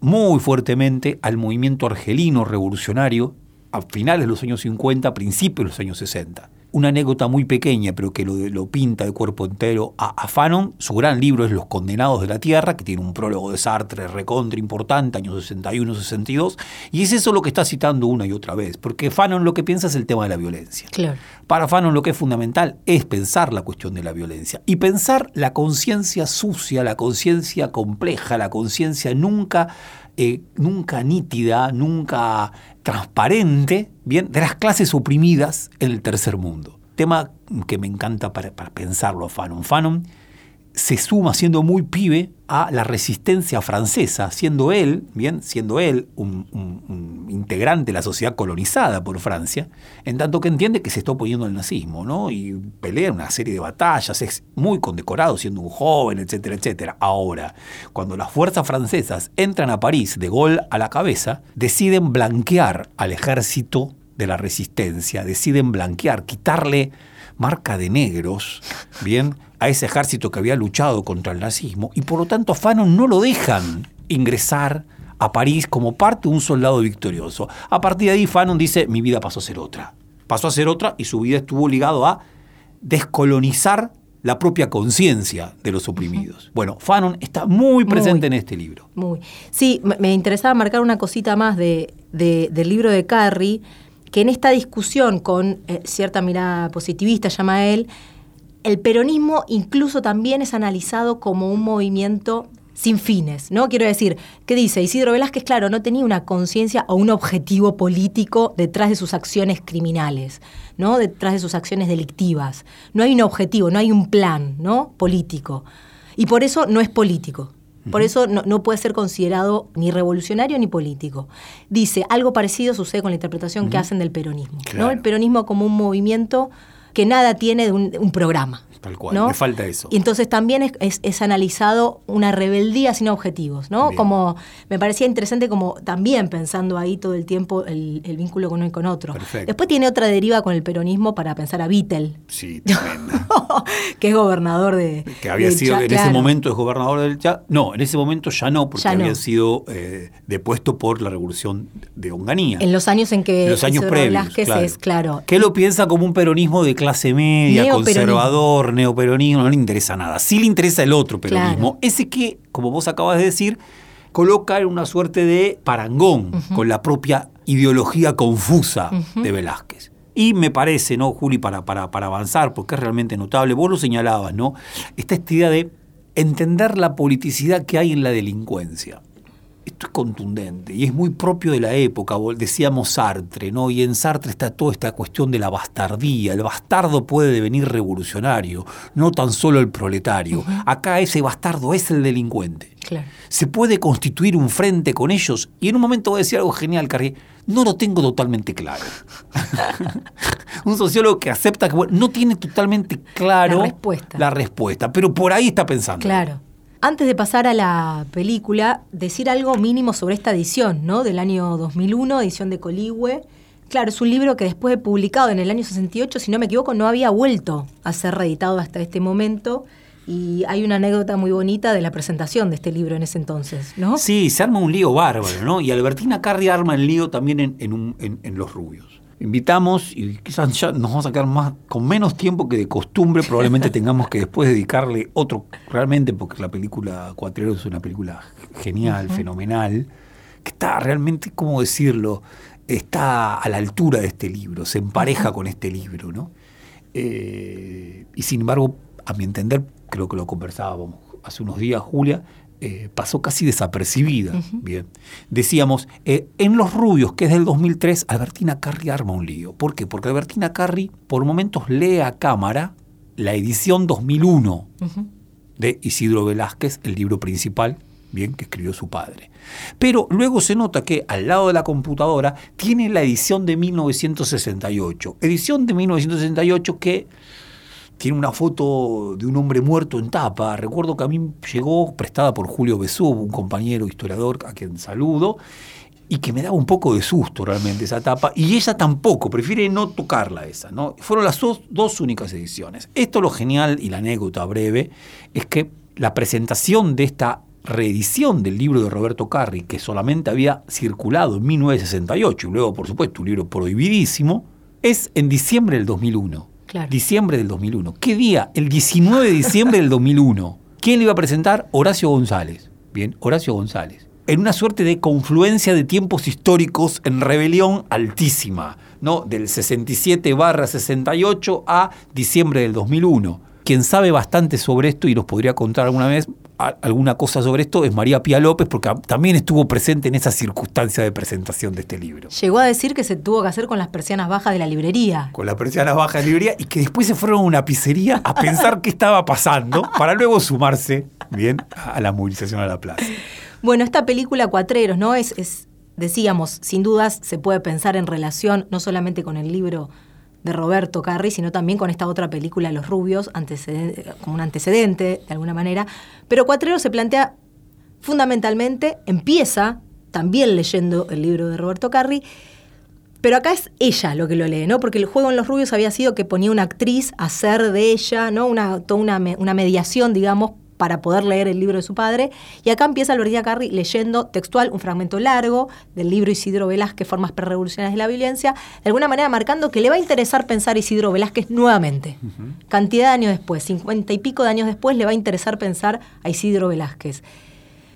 muy fuertemente al movimiento argelino revolucionario a finales de los años 50, principios de los años 60. Una anécdota muy pequeña, pero que lo, lo pinta de cuerpo entero a, a Fanon. Su gran libro es Los Condenados de la Tierra, que tiene un prólogo de Sartre recontra importante, años 61-62. Y es eso lo que está citando una y otra vez, porque Fanon lo que piensa es el tema de la violencia. Claro. Para Fanon lo que es fundamental es pensar la cuestión de la violencia y pensar la conciencia sucia, la conciencia compleja, la conciencia nunca, eh, nunca nítida, nunca transparente, bien, de las clases oprimidas en el tercer mundo. Tema que me encanta para, para pensarlo Fanon. Fanon se suma siendo muy pibe a la resistencia francesa, siendo él, bien, siendo él un, integrante de la sociedad colonizada por Francia, en tanto que entiende que se está oponiendo al nazismo, ¿no? Y pelea una serie de batallas, es muy condecorado siendo un joven, etcétera, etcétera. Ahora, cuando las fuerzas francesas entran a París de gol a la cabeza, deciden blanquear al ejército de la resistencia, deciden blanquear, quitarle marca de negros, bien, a ese ejército que había luchado contra el nazismo, y por lo tanto a Fanon no lo dejan ingresar a París como parte de un soldado victorioso. A partir de ahí Fanon dice, mi vida pasó a ser otra. Pasó a ser otra y su vida estuvo ligado a descolonizar la propia conciencia de los oprimidos. Bueno, Fanon está muy presente en este libro. Muy. Sí, me- me interesaba marcar una cosita más de, de- del libro de Carrie, que en esta discusión con eh, cierta mirada positivista, llama él, el peronismo incluso también es analizado como un movimiento sin fines, ¿no? Quiero decir, ¿qué dice? Isidro Velázquez, claro, no tenía una conciencia o un objetivo político detrás de sus acciones criminales, ¿no? Detrás de sus acciones delictivas. No hay un objetivo, no hay un plan, ¿no? Político. Y por eso no es político. Por eso no, no puede ser considerado ni revolucionario ni político. Dice, algo parecido sucede con la interpretación que hacen del peronismo. ¿no? El peronismo como un movimiento que nada tiene de un, un programa. Tal cual, ¿no? le falta eso. Y entonces también es, es- es analizado una rebeldía sin objetivos, ¿no? Bien. Como me parecía interesante como también pensando ahí todo el tiempo el, el vínculo con uno y con otro. Perfecto. Después tiene otra deriva con el peronismo para pensar a Vittel, Sí, tremenda. que es gobernador de... que había de sido, en ese momento es gobernador del Chad. No, en ese momento ya no, porque Ya no. había sido eh, depuesto por la revolución de Onganía. En los años en que En los años previos. Claro. es, claro, Que lo piensa como un peronismo de clase media, Neoperonismo. conservador, neoperonismo, no le interesa nada. Sí le interesa el otro peronismo. Claro. Ese que, como vos acabas de decir, coloca en una suerte de parangón con la propia ideología confusa de Velázquez. Y me parece, ¿no, Juli, para, para, para avanzar, porque es realmente notable, vos lo señalabas, ¿no? Está esta idea de entender la politicidad que hay en la delincuencia. Esto es contundente y es muy propio de la época, decíamos Sartre, ¿no? Y en Sartre está toda esta cuestión de la bastardía. El bastardo puede devenir revolucionario, no tan solo el proletario. Acá ese bastardo es el delincuente. claro. Se puede constituir un frente con ellos y en un momento voy a decir algo genial, Carrie. No lo tengo totalmente claro. un sociólogo que acepta que bueno, no tiene totalmente claro La respuesta. la respuesta, pero por ahí está pensando. Claro. Antes de pasar a la película, decir algo mínimo sobre esta edición, ¿no? Del año 2001, edición de Coligüe. Claro, es un libro que después de publicado en el año 68, si no me equivoco, no había vuelto a ser reeditado hasta este momento. Y hay una anécdota muy bonita de la presentación de este libro en ese entonces, ¿no? Sí, se arma un lío bárbaro, ¿no? Y Albertina Carri arma el lío también en, Los Rubios. Invitamos y quizás ya nos vamos a quedar más con menos tiempo que de costumbre. Probablemente tengamos que después dedicarle otro, realmente, porque la película Cuatrero es una película genial, fenomenal, que está realmente, ¿cómo decirlo? Está a la altura de este libro, se empareja con este libro, ¿no? Eh, y sin embargo, a mi entender, creo que lo conversábamos hace unos días, Julia, eh, pasó casi desapercibida. Bien. Decíamos, eh, en Los Rubios, que es del 2003, Albertina Carri arma un lío. ¿Por qué? Porque Albertina Carri por momentos lee a cámara la edición 2001 Ujú. de Isidro Velázquez, el libro principal, bien, que escribió su padre. Pero luego se nota que al lado de la computadora tiene la edición de 1968. Edición de 1968 que tiene una foto de un hombre muerto en tapa. Recuerdo que a mí llegó prestada por Julio Besub, un compañero historiador a quien saludo, y que me daba un poco de susto realmente esa tapa. Y ella tampoco, prefiere no tocarla esa. ¿no? Fueron las dos, dos únicas ediciones. Esto lo genial y la anécdota breve es que la presentación de esta reedición del libro de Roberto Carri, que solamente había circulado en 1968, y luego, por supuesto, un libro prohibidísimo, es en diciembre del 2001. Claro. Diciembre del 2001. ¿Qué día? El 19 de diciembre del 2001. ¿Quién le iba a presentar? Horacio González. Bien, Horacio González. En una suerte de confluencia de tiempos históricos en rebelión altísima, ¿no? Del 67 barra 68 a diciembre del 2001. Quien sabe bastante sobre esto y nos podría contar alguna vez alguna cosa sobre esto es María Pía López, porque también estuvo presente en esa circunstancia de presentación de este libro. Llegó a decir que se tuvo que hacer con las persianas bajas de la librería. con la persiana baja de librería y que después se fueron a una pizzería a pensar qué estaba pasando para luego sumarse bien a la movilización a la plaza. Bueno, esta película Cuatreros, ¿no? Es, es, decíamos, sin dudas se puede pensar en relación no solamente con el libro de Roberto Carri, sino también con esta otra película, Los Rubios, como un antecedente, de alguna manera. Pero Cuatreros se plantea fundamentalmente, empieza también leyendo el libro de Roberto Carri, pero acá es ella lo que lo lee, ¿no? Porque el juego en Los Rubios había sido que ponía una actriz a ser de ella, ¿no? Una, toda una, una mediación, digamos, para poder leer el libro de su padre. Y acá empieza Albertina Carri leyendo textual un fragmento largo del libro Isidro Velázquez, Formas Prerevolucionarias de la Violencia, de alguna manera marcando que le va a interesar pensar Isidro Velázquez nuevamente. Cantidad de años después, cincuenta y pico de años después, le va a interesar pensar a Isidro Velázquez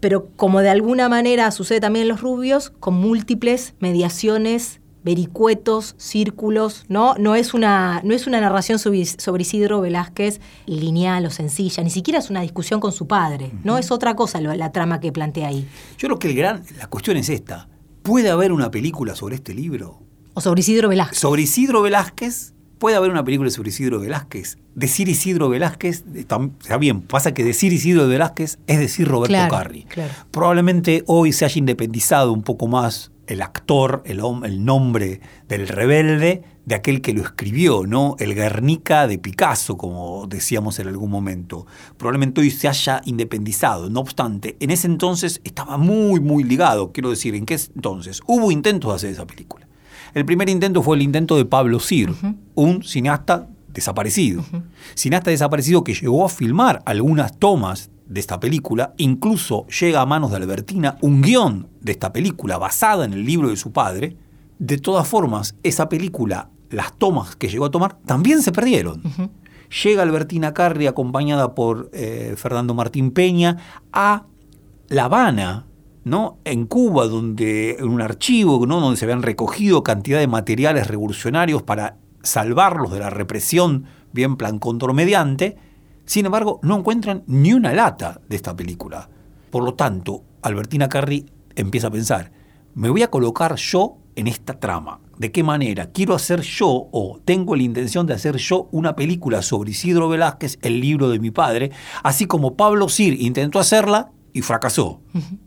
pero como de alguna manera sucede también en los rubios, con múltiples mediaciones, vericuetos, círculos, ¿no? No es una, no es una narración sobre, sobre Isidro Velázquez lineal o sencilla, ni siquiera es una discusión con su padre, ¿no? Es otra cosa lo- la trama que plantea ahí. Yo creo que el gran, la cuestión es esta. ¿Puede haber una película sobre este libro? O sobre Isidro Velázquez. Sobre Isidro Velázquez puede haber una película sobre Isidro Velázquez. Decir Isidro Velázquez, está bien, pasa que decir Isidro Velázquez es decir Roberto Claro, Carri. claro. Probablemente hoy se haya independizado un poco más el actor, el, el nombre del rebelde, de aquel que lo escribió, ¿no? El Guernica de Picasso, como decíamos en algún momento. Probablemente hoy se haya independizado. No obstante, en ese entonces estaba muy, muy ligado. Quiero decir, ¿en qué entonces? Hubo intentos de hacer esa película. El primer intento fue el intento de Pablo Sir, un cineasta desaparecido. Cineasta desaparecido que llegó a filmar algunas tomas de esta película, incluso llega a manos de Albertina un guion de esta película basada en el libro de su padre. De todas formas, esa película, las tomas que llegó a tomar, también se perdieron. Llega Albertina Carri acompañada por eh, Fernando Martín Peña a La Habana, ¿no? En Cuba, donde en un archivo, ¿no? donde se habían recogido cantidad de materiales revolucionarios para salvarlos de la represión, bien plan contromediante. Sin embargo, no encuentran ni una lata de esta película. Por lo tanto, Albertina Carri empieza a pensar, me voy a colocar yo en esta trama. ¿De qué manera? Quiero hacer yo o tengo la intención de hacer yo una película sobre Isidro Velázquez, el libro de mi padre, así como Pablo Sir intentó hacerla y fracasó.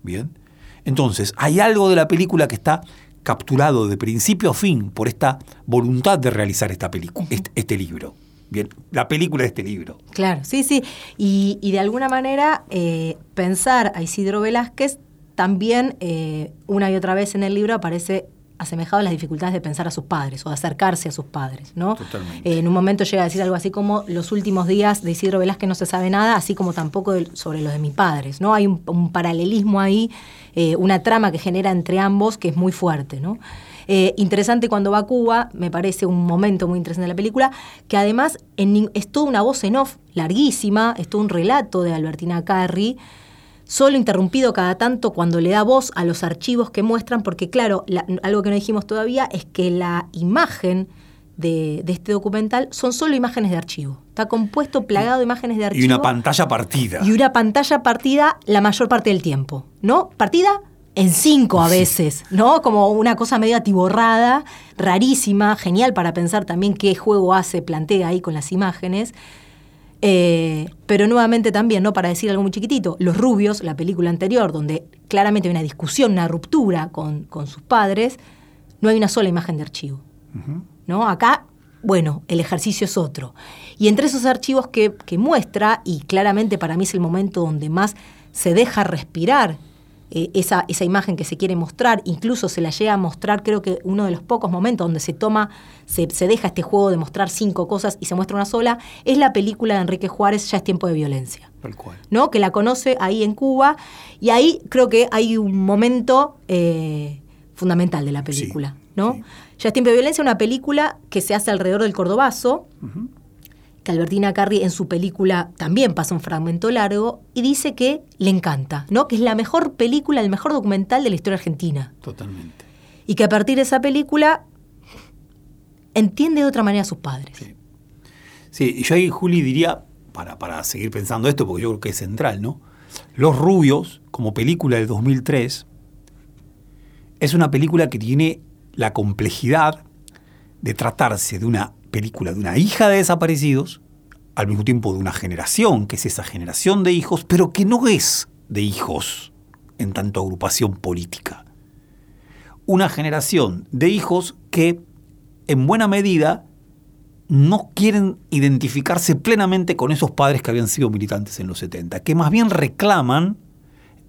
Bien. Entonces, hay algo de la película que está capturado de principio a fin por esta voluntad de realizar esta película, este, este libro. Bien, la película de este libro. Claro, sí, sí. Y, y de alguna manera eh, pensar a Isidro Velázquez también eh, una y otra vez en el libro aparece asemejado a las dificultades de pensar a sus padres o de acercarse a sus padres, ¿no? Totalmente. Eh, en un momento llega a decir algo así como los últimos días de Isidro Velázquez no se sabe nada, así como tampoco sobre los de mis padres, ¿no? Hay un, un paralelismo ahí, eh, una trama que genera entre ambos que es muy fuerte, ¿no? Eh, interesante cuando va a Cuba, me parece un momento muy interesante de la película, que además en es toda una voz en off larguísima, es todo un relato de Albertina Carri, solo interrumpido cada tanto cuando le da voz a los archivos que muestran, porque claro, la- algo que no dijimos todavía es que la imagen de, de este documental son solo imágenes de archivo. Está compuesto, plagado de imágenes de archivo. Y una pantalla partida. Y una pantalla partida la mayor parte del tiempo, ¿no? Partida en cinco a veces, ¿no? Como una cosa medio atiborrada, rarísima, genial para pensar también qué juego hace, plantea ahí con las imágenes. Eh, pero nuevamente también, ¿no? Para decir algo muy chiquitito, Los Rubios, la película anterior, donde claramente hay una discusión, una ruptura con, con sus padres, no hay una sola imagen de archivo. ¿no? Acá, bueno, el ejercicio es otro. Y entre esos archivos que, que muestra, y claramente para mí es el momento donde más se deja respirar eh, esa, esa imagen que se quiere mostrar, incluso se la llega a mostrar, creo que uno de los pocos momentos donde se toma, se, se deja este juego de mostrar cinco cosas y se muestra una sola, es la película de Enrique Juárez, Ya es tiempo de violencia. Tal cual. ¿no? que la conoce ahí en Cuba, y ahí creo que hay un momento eh, fundamental de la película. Sí, ¿no? sí. Ya es tiempo de violencia, una película que se hace alrededor del Cordobazo, que Albertina Carri en su película también pasa un fragmento largo, y dice que le encanta, ¿no? que es la mejor película, el mejor documental de la historia argentina. Totalmente. Y que a partir de esa película entiende de otra manera a sus padres. Sí. Sí, y yo ahí, Juli, diría, para, para seguir pensando esto, porque yo creo que es central, ¿no? Los Rubios, como película del 2003, es una película que tiene la complejidad de tratarse de una película de una hija de desaparecidos, al mismo tiempo de una generación, que es esa generación de hijos, pero que no es de hijos en tanto agrupación política. Una generación de hijos que, en buena medida, no quieren identificarse plenamente con esos padres que habían sido militantes en los 70, que más bien reclaman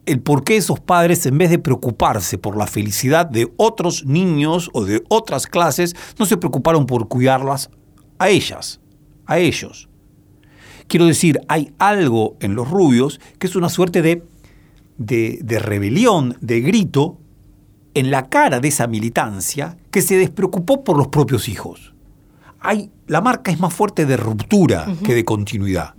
el por qué esos padres, en vez de preocuparse por la felicidad de otros niños o de otras clases, no se preocuparon por cuidarlas a ellas, a ellos. Quiero decir, hay algo en los rubios que es una suerte de, de, de rebelión, de grito, en la cara de esa militancia que se despreocupó por los propios hijos. Hay, la marca es más fuerte de ruptura que de continuidad.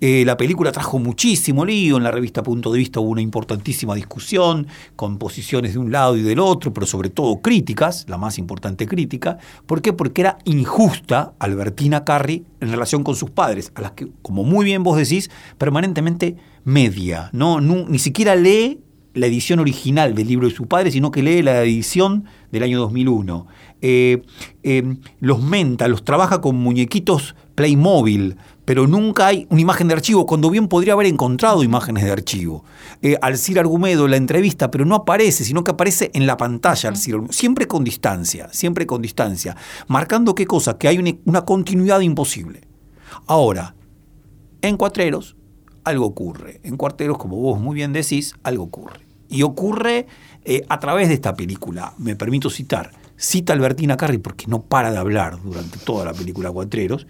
Eh, la película trajo muchísimo lío, en la revista Punto de Vista hubo una importantísima discusión con posiciones de un lado y del otro, pero sobre todo críticas, la más importante crítica. ¿Por qué? Porque era injusta Albertina Carri en relación con sus padres, a las que, como muy bien vos decís, permanentemente media, ¿no? Ni siquiera lee la edición original del libro de su padre, sino que lee la edición del año 2001. Eh, eh, los menta, los trabaja con muñequitos Playmobil, pero nunca hay una imagen de archivo, cuando bien podría haber encontrado imágenes de archivo. Eh, Alcir Argumedo, la entrevista, pero no aparece, sino que aparece en la pantalla, Alcir Argumedo, siempre con distancia, siempre con distancia, marcando qué cosa, que hay una, una continuidad imposible. Ahora, en Cuatreros, algo ocurre. En Cuarteros, como vos muy bien decís, algo ocurre. Y ocurre eh, a través de esta película. Me permito citar. Cita Albertina Carri porque no para de hablar durante toda la película Cuatreros.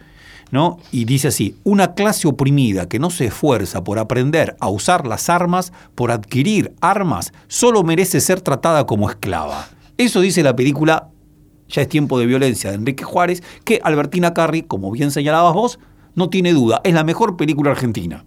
¿no? Y dice así, una clase oprimida que no se esfuerza por aprender a usar las armas, por adquirir armas, solo merece ser tratada como esclava. Eso dice la película Ya es tiempo de violencia de Enrique Juárez, que Albertina Carri, como bien señalabas vos, no tiene duda, es la mejor película argentina.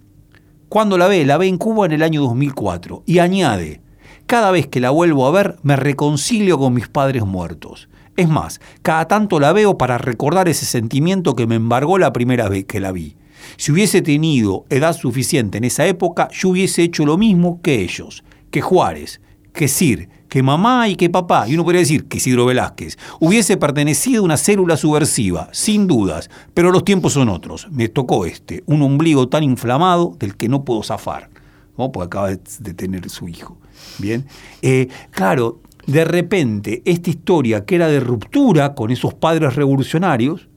Cuando la ve, la ve en Cuba en el año 2004 y añade, cada vez que la vuelvo a ver me reconcilio con mis padres muertos. Es más, cada tanto la veo para recordar ese sentimiento que me embargó la primera vez que la vi. Si hubiese tenido edad suficiente en esa época, yo hubiese hecho lo mismo que ellos, que Juárez, que Sir, que mamá y que papá, y uno podría decir que Isidro Velázquez, hubiese pertenecido a una célula subversiva, sin dudas, pero los tiempos son otros. Me tocó este, un ombligo tan inflamado del que no puedo zafar, ¿no? porque acaba de tener su hijo. Bien, eh, claro, de repente esta historia que era de ruptura con esos padres revolucionarios,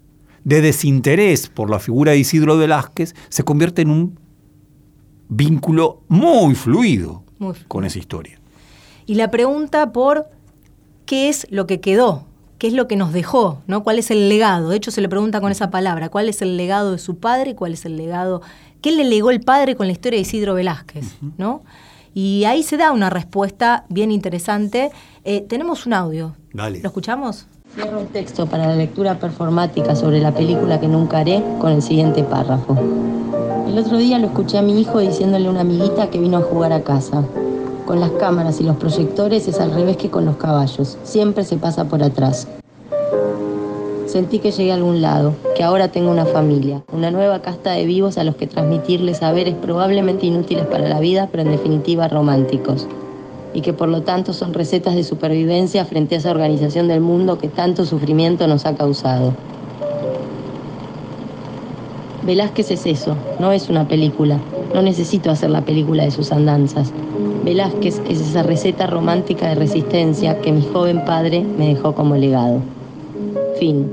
de desinterés por la figura de Isidro Velázquez, se convierte en un vínculo muy fluido Muy fluido. con esa historia. Y la pregunta por qué es lo que quedó, qué es lo que nos dejó, ¿no? ¿Cuál es el legado? De hecho, se le pregunta con esa palabra, ¿cuál es el legado de su padre? ¿Cuál es el legado? ¿Qué le legó el padre con la historia de Isidro Velázquez? ¿no? Y ahí se da una respuesta bien interesante. Eh, tenemos un audio. Dale. ¿Lo escuchamos? Cierro un texto para la lectura performática sobre la película que nunca haré con el siguiente párrafo. El otro día lo escuché a mi hijo diciéndole a una amiguita que vino a jugar a casa. Con las cámaras y los proyectores es al revés que con los caballos. Siempre se pasa por atrás. Sentí que llegué a algún lado, que ahora tengo una familia, una nueva casta de vivos a los que transmitirles saberes probablemente inútiles para la vida, pero en definitiva románticos. Y que por lo tanto son recetas de supervivencia frente a esa organización del mundo que tanto sufrimiento nos ha causado. Velázquez es eso, no es una película. No necesito hacer la película de sus andanzas. Velázquez es esa receta romántica de resistencia que mi joven padre me dejó como legado. Fin.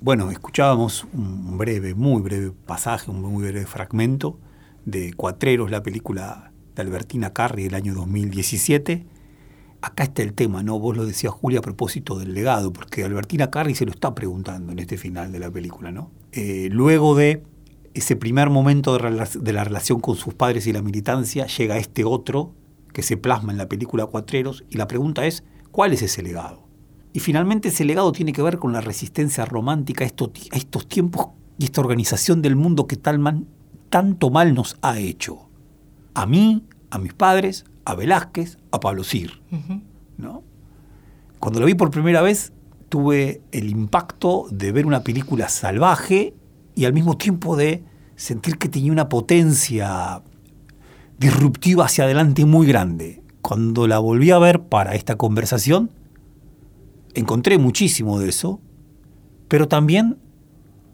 Bueno, escuchábamos un breve, muy breve pasaje, un muy breve fragmento de Cuatreros, la película de Albertina Carri del año 2017. Acá está el tema, ¿no? Vos lo decías, Julia, a propósito del legado, porque Albertina Carri se lo está preguntando en este final de la película, ¿no? Eh, luego de ese primer momento de, la relación con sus padres y la militancia, llega este otro que se plasma en la película Cuatreros, y la pregunta es, ¿cuál es ese legado? Y finalmente ese legado tiene que ver con la resistencia romántica a estos, ti- a estos tiempos y esta organización del mundo que tal man- tanto mal nos ha hecho. A mí, a mis padres, a Velázquez, a Pablo Sir. ¿no? Cuando lo vi por primera vez, tuve el impacto de ver una película salvaje y al mismo tiempo de sentir que tenía una potencia disruptiva hacia adelante muy grande. Cuando la volví a ver para esta conversación, encontré muchísimo de eso, pero también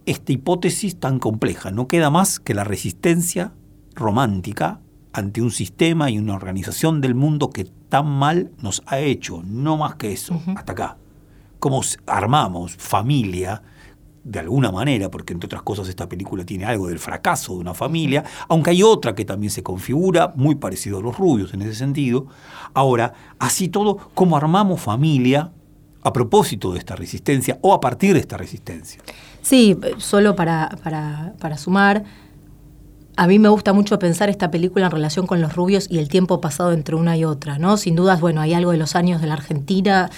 esta hipótesis tan compleja. No queda más que la resistencia romántica ante un sistema y una organización del mundo que tan mal nos ha hecho. No más que eso, hasta acá. Cómo armamos familia de alguna manera, porque entre otras cosas esta película tiene algo del fracaso de una familia, aunque hay otra que también se configura, muy parecido a los rubios en ese sentido. Ahora, así todo, cómo armamos familia a propósito de esta resistencia o a partir de esta resistencia. Sí, solo para, para, para sumar, a mí me gusta mucho pensar esta película en relación con los rubios y el tiempo pasado entre una y otra, ¿no? Sin dudas, bueno, hay algo de los años de la Argentina,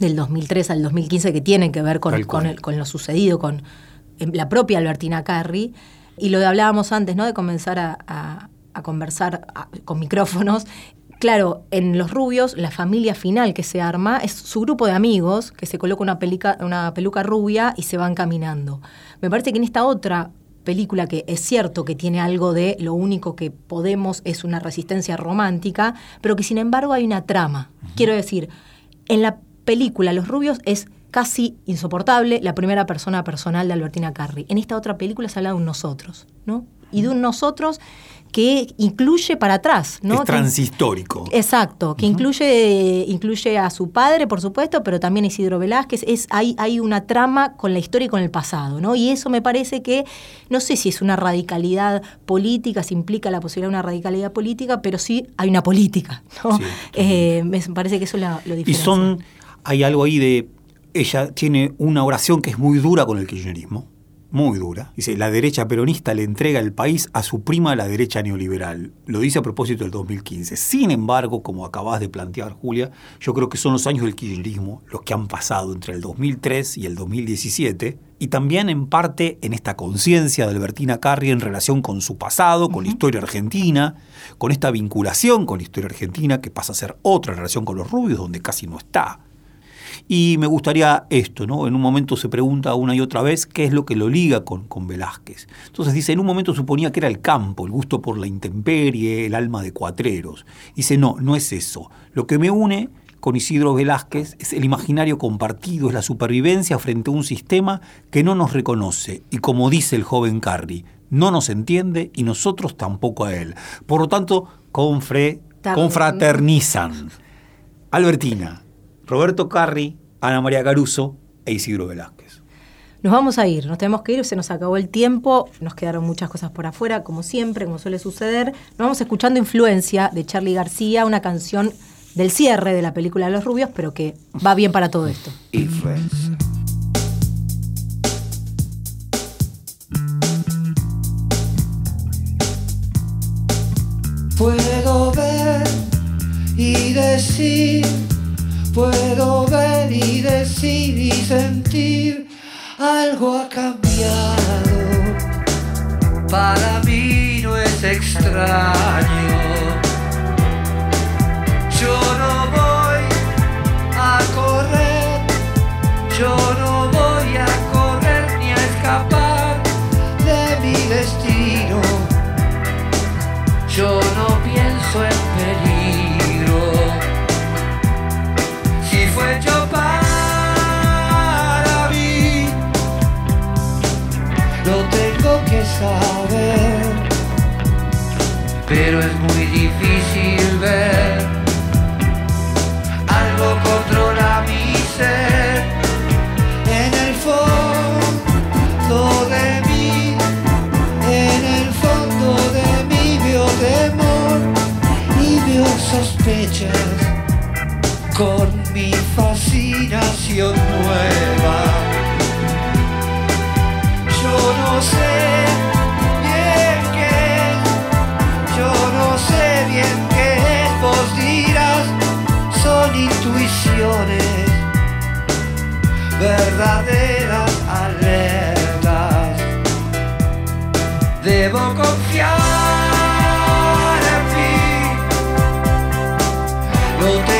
del 2003 al 2015, que tiene que ver con, con, el- con lo sucedido con eh, la propia Albertina Carri. Y lo de hablábamos antes, ¿no? De comenzar a, a- a conversar a- con micrófonos. Claro, en Los Rubios, la familia final que se arma es su grupo de amigos que se coloca una, pelica- una peluca rubia y se van caminando. Me parece que en esta otra película que es cierto que tiene algo de lo único que podemos es una resistencia romántica, pero que sin embargo hay una trama. Quiero decir, en la película Los Rubios es casi insoportable la primera persona personal de Albertina Carri. En esta otra película se habla de un nosotros, ¿no? Y de un nosotros que incluye para atrás, ¿no? Es transhistórico. Exacto, que incluye, incluye a su padre, por supuesto, pero también a Isidro Velázquez. Es, hay, hay una trama con la historia y con el pasado, ¿no? Y eso me parece que, no sé si es una radicalidad política, si implica la posibilidad de una radicalidad política, pero sí hay una política, ¿no? Sí, Eh, me parece que eso es lo, lo Y diferencia. son, hay algo ahí de, ella tiene una oración que es muy dura con el kirchnerismo, muy dura. Dice, la derecha peronista le entrega el país a su prima la derecha neoliberal. Lo dice a propósito del 2015. Sin embargo, como acabas de plantear, Julia, yo creo que son los años del kirchnerismo los que han pasado entre el 2003 y el 2017, y también en parte en esta conciencia de Albertina Carri en relación con su pasado, con la historia argentina, con esta vinculación con la historia argentina que pasa a ser otra relación con los rubios, donde casi no está. Y me gustaría esto, ¿no? En un momento se pregunta una y otra vez qué es lo que lo liga con, con Velázquez. Entonces dice, en un momento suponía que era el campo, el gusto por la intemperie, el alma de cuatreros. Dice, no, no es eso. Lo que me une con Isidro Velázquez es el imaginario compartido, es la supervivencia frente a un sistema que no nos reconoce y como dice el joven Carri, no nos entiende y nosotros tampoco a él. Por lo tanto, confre, confraternizan. Albertina, Roberto Carri, Ana María Caruso e Isidro Velázquez. Nos vamos a ir, nos tenemos que ir, se nos acabó el tiempo, nos quedaron muchas cosas por afuera, como siempre, como suele suceder. Nos vamos escuchando Influencia de Charlie García, una canción del cierre de la película de Los Rubios, pero que va bien para todo esto. Influence. Puedo ver y decir, puedo ver y decir y sentir, algo ha cambiado. Para mí no es extraño. Yo no voy a correr, yo no Pero es muy difícil ver. Algo controla mi ser. En el fondo de mí, en el fondo de mí veo temor y veo sospechas con mi fascinación nueva. Yo no sé son intuiciones, verdaderas alertas. Debo confiar en mí, lo tengo